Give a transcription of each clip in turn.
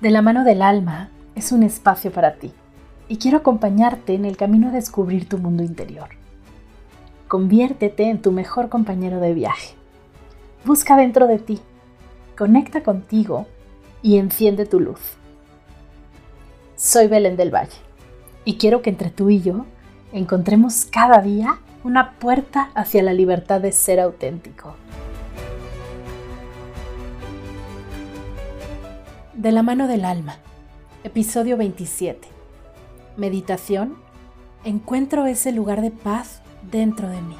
De la mano del alma es un espacio para ti y quiero acompañarte en el camino a descubrir tu mundo interior. Conviértete en tu mejor compañero de viaje. Busca dentro de ti, conecta contigo y enciende tu luz. Soy Belén del Valle y quiero que entre tú y yo encontremos cada día una puerta hacia la libertad de ser auténtico. De la mano del alma, episodio 27. Meditación. Encuentro ese lugar de paz dentro de mí.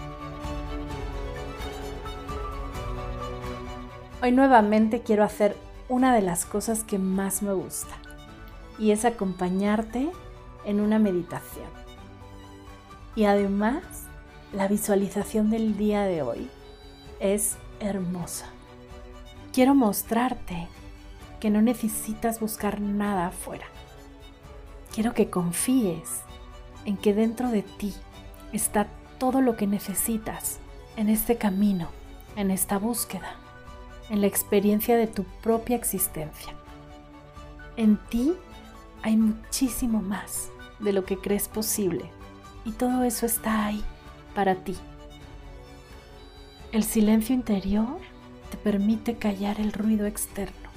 Hoy nuevamente quiero hacer una de las cosas que más me gusta y es acompañarte en una meditación. Y además, la visualización del día de hoy es hermosa. Quiero mostrarte que no necesitas buscar nada afuera. Quiero que confíes en que dentro de ti está todo lo que necesitas en este camino, en esta búsqueda, en la experiencia de tu propia existencia. En ti hay muchísimo más de lo que crees posible y todo eso está ahí para ti. El silencio interior te permite callar el ruido externo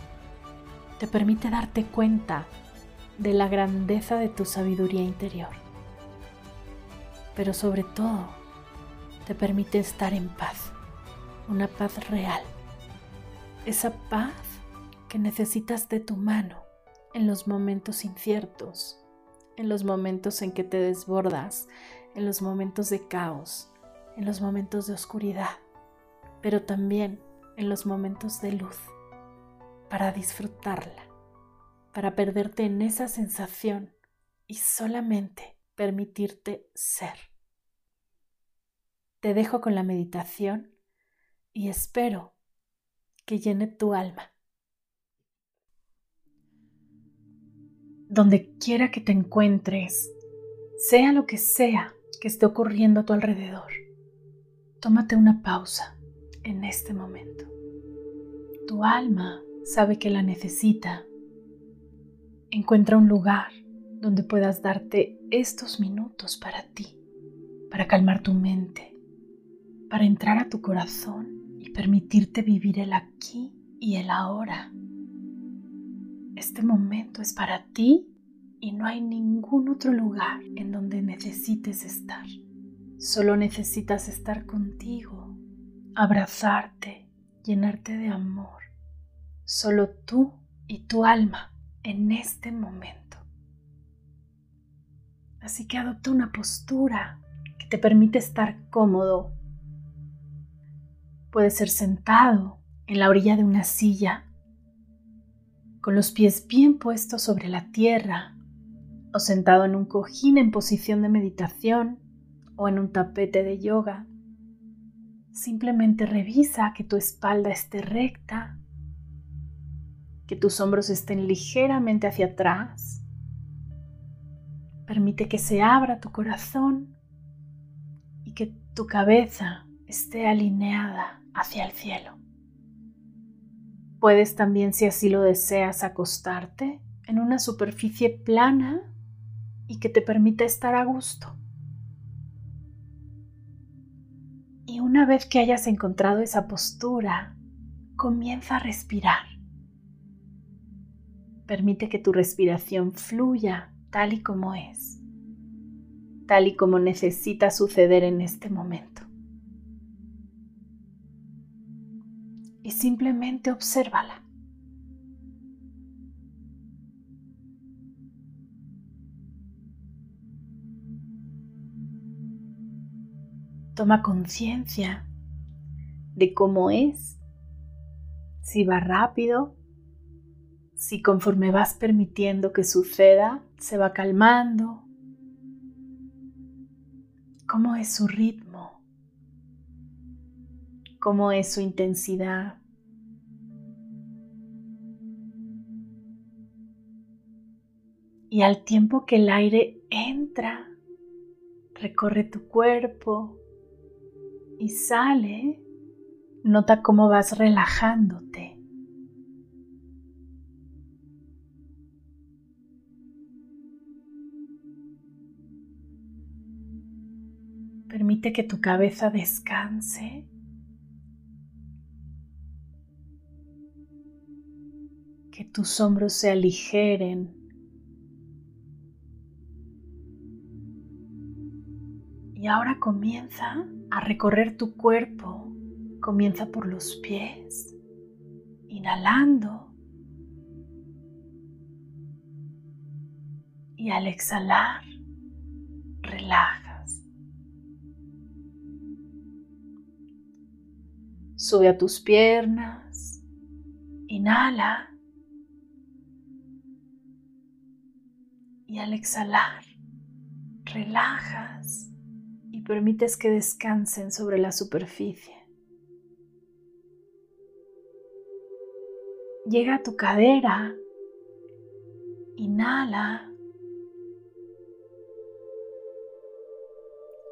te permite darte cuenta de la grandeza de tu sabiduría interior. Pero sobre todo, te permite estar en paz, una paz real, esa paz que necesitas de tu mano en los momentos inciertos, en los momentos en que te desbordas, en los momentos de caos, en los momentos de oscuridad, pero también en los momentos de luz para disfrutarla, para perderte en esa sensación y solamente permitirte ser. Te dejo con la meditación y espero que llene tu alma. Donde quiera que te encuentres, sea lo que sea que esté ocurriendo a tu alrededor, tómate una pausa en este momento. Tu alma sabe que la necesita. Encuentra un lugar donde puedas darte estos minutos para ti, para calmar tu mente, para entrar a tu corazón y permitirte vivir el aquí y el ahora. Este momento es para ti y no hay ningún otro lugar en donde necesites estar. Solo necesitas estar contigo, abrazarte, llenarte de amor solo tú y tu alma en este momento. Así que adopta una postura que te permite estar cómodo. Puede ser sentado en la orilla de una silla, con los pies bien puestos sobre la tierra, o sentado en un cojín en posición de meditación o en un tapete de yoga. Simplemente revisa que tu espalda esté recta que tus hombros estén ligeramente hacia atrás. Permite que se abra tu corazón y que tu cabeza esté alineada hacia el cielo. Puedes también, si así lo deseas, acostarte en una superficie plana y que te permita estar a gusto. Y una vez que hayas encontrado esa postura, comienza a respirar. Permite que tu respiración fluya tal y como es, tal y como necesita suceder en este momento. Y simplemente obsérvala. Toma conciencia de cómo es, si va rápido si conforme vas permitiendo que suceda, se va calmando. ¿Cómo es su ritmo? ¿Cómo es su intensidad? Y al tiempo que el aire entra, recorre tu cuerpo y sale, nota cómo vas relajándote Permite que tu cabeza descanse. Que tus hombros se aligeren. Y ahora comienza a recorrer tu cuerpo. Comienza por los pies, inhalando. Y al exhalar, relajas. Sube a tus piernas, inhala. Y al exhalar, relajas y permites que descansen sobre la superficie. Llega a tu cadera, inhala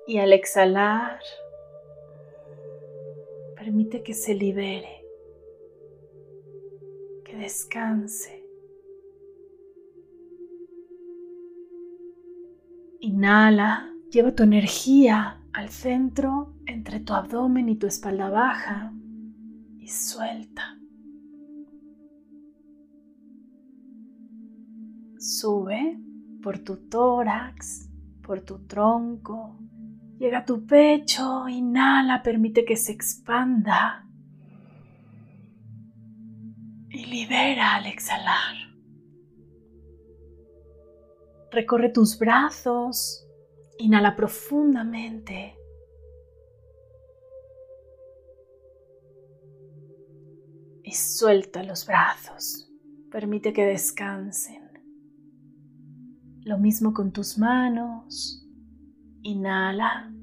y al exhalar permite que se libere, que descanse. Inhala Lleva tu energía al centro entre tu abdomen y tu espalda baja y suelta. Sube por tu tórax, por tu tronco, llega a tu pecho, inhala, permite que se expanda y libera al exhalar. Recorre tus brazos, Inhala profundamente. Y suelta los brazos. Permite que descansen. Lo mismo con tus manos. Inhala.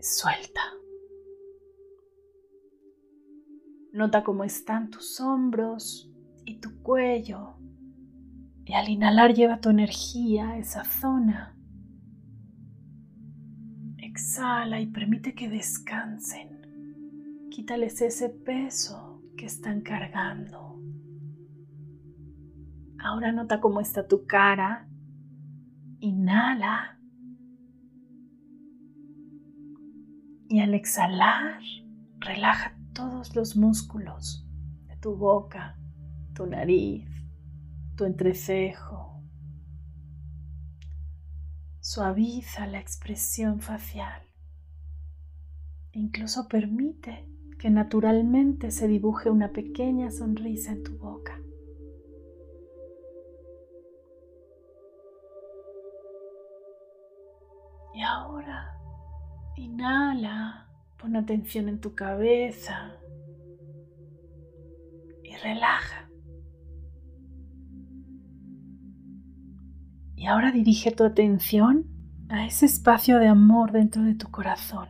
Suelta. Nota cómo están tus hombros y tu cuello. Y al inhalar lleva tu energía a esa zona. Exhala y permite que descansen. Quítales ese peso que están cargando. Ahora nota cómo está tu cara. Inhala. Y al exhalar, relaja todos los músculos de tu boca, tu nariz, tu entrecejo. Suaviza la expresión facial. Incluso permite que naturalmente se dibuje una pequeña sonrisa en tu boca. Y ahora inhala, pon atención en tu cabeza y relaja. Y ahora dirige tu atención a ese espacio de amor dentro de tu corazón.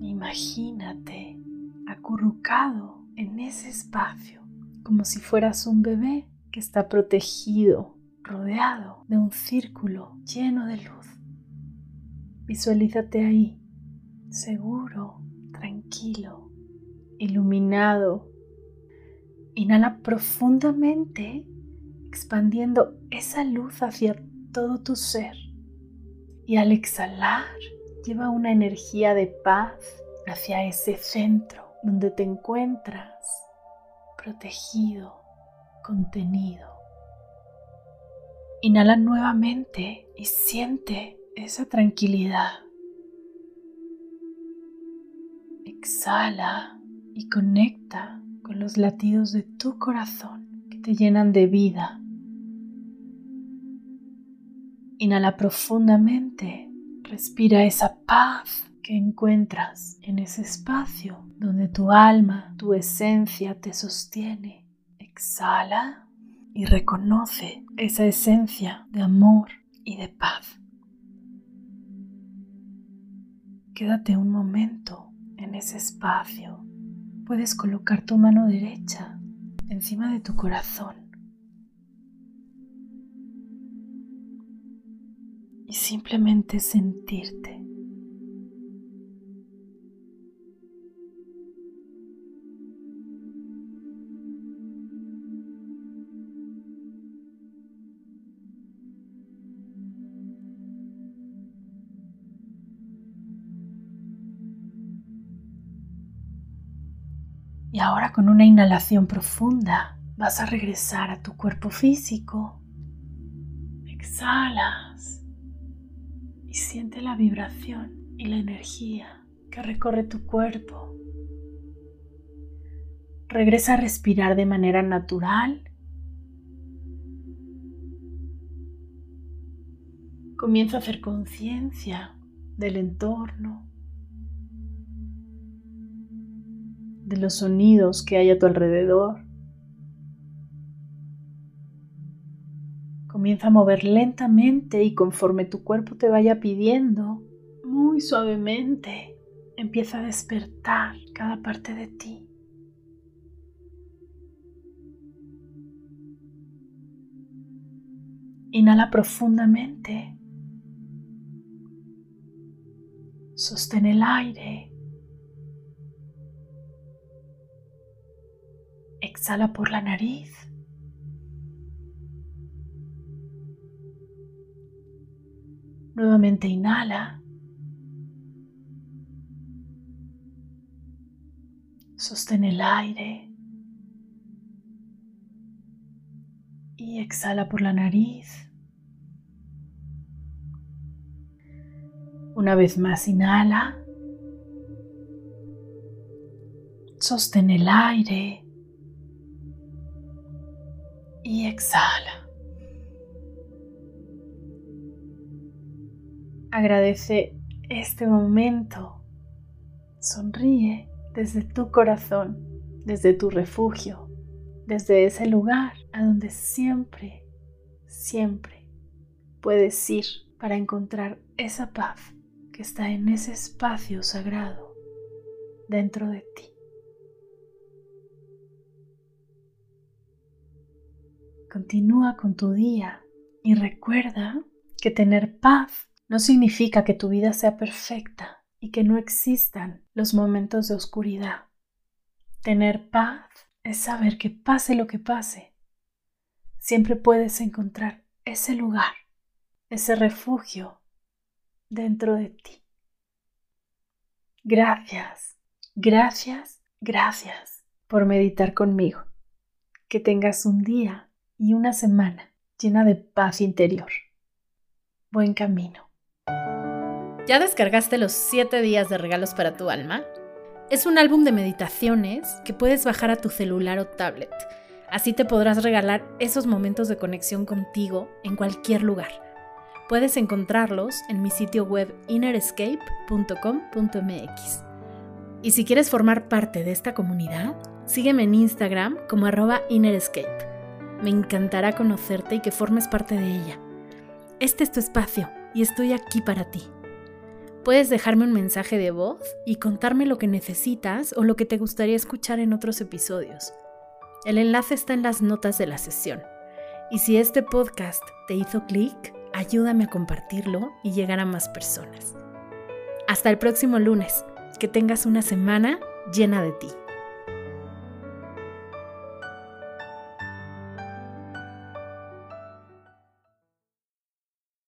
Imagínate acurrucado en ese espacio, como si fueras un bebé que está protegido, rodeado de un círculo lleno de luz. Visualízate ahí, seguro, tranquilo, iluminado Inhala profundamente, expandiendo esa luz hacia todo tu ser. Y al exhalar, lleva una energía de paz hacia ese centro donde te encuentras, protegido, contenido. Inhala nuevamente y siente esa tranquilidad. Exhala y conecta con los latidos de tu corazón que te llenan de vida. Inhala profundamente, respira esa paz que encuentras en ese espacio donde tu alma, tu esencia te sostiene. Exhala y reconoce esa esencia de amor y de paz. Quédate un momento en ese espacio puedes colocar tu mano derecha encima de tu corazón y simplemente sentirte. Con una inhalación profunda vas a regresar a tu cuerpo físico. Exhalas y siente la vibración y la energía que recorre tu cuerpo. Regresa a respirar de manera natural. Comienza a hacer conciencia del entorno, de los sonidos que hay a tu alrededor. Comienza a mover lentamente y conforme tu cuerpo te vaya pidiendo, muy suavemente, empieza a despertar cada parte de ti. Inhala profundamente. Sostén el aire. Exhala por la nariz. Nuevamente inhala. Sostén el aire. Y exhala por la nariz. Una vez más, inhala. Sostén el aire. Y exhala. Agradece este momento. Sonríe desde tu corazón, desde tu refugio, desde ese lugar a donde siempre, siempre puedes ir para encontrar esa paz que está en ese espacio sagrado dentro de ti. Continúa con tu día y recuerda que tener paz no significa que tu vida sea perfecta y que no existan los momentos de oscuridad. Tener paz es saber que pase lo que pase, siempre puedes encontrar ese lugar, ese refugio dentro de ti. Gracias, gracias, gracias por meditar conmigo. Que tengas un día y una semana llena de paz interior. Buen camino. ¿Ya descargaste los 7 días de regalos para tu alma? Es un álbum de meditaciones que puedes bajar a tu celular o tablet. Así te podrás regalar esos momentos de conexión contigo en cualquier lugar Puedes encontrarlos en mi sitio web innerescape.com.mx. Y si quieres formar parte de esta comunidad, sígueme en Instagram como arroba innerescape. Me encantará conocerte y que formes parte de ella. Este es tu espacio y estoy aquí para ti. Puedes dejarme un mensaje de voz y contarme lo que necesitas o lo que te gustaría escuchar en otros episodios. El enlace está en las notas de la sesión. Y si este podcast te hizo clic, ayúdame a compartirlo y llegar a más personas. Hasta el próximo lunes. Que tengas una semana llena de ti.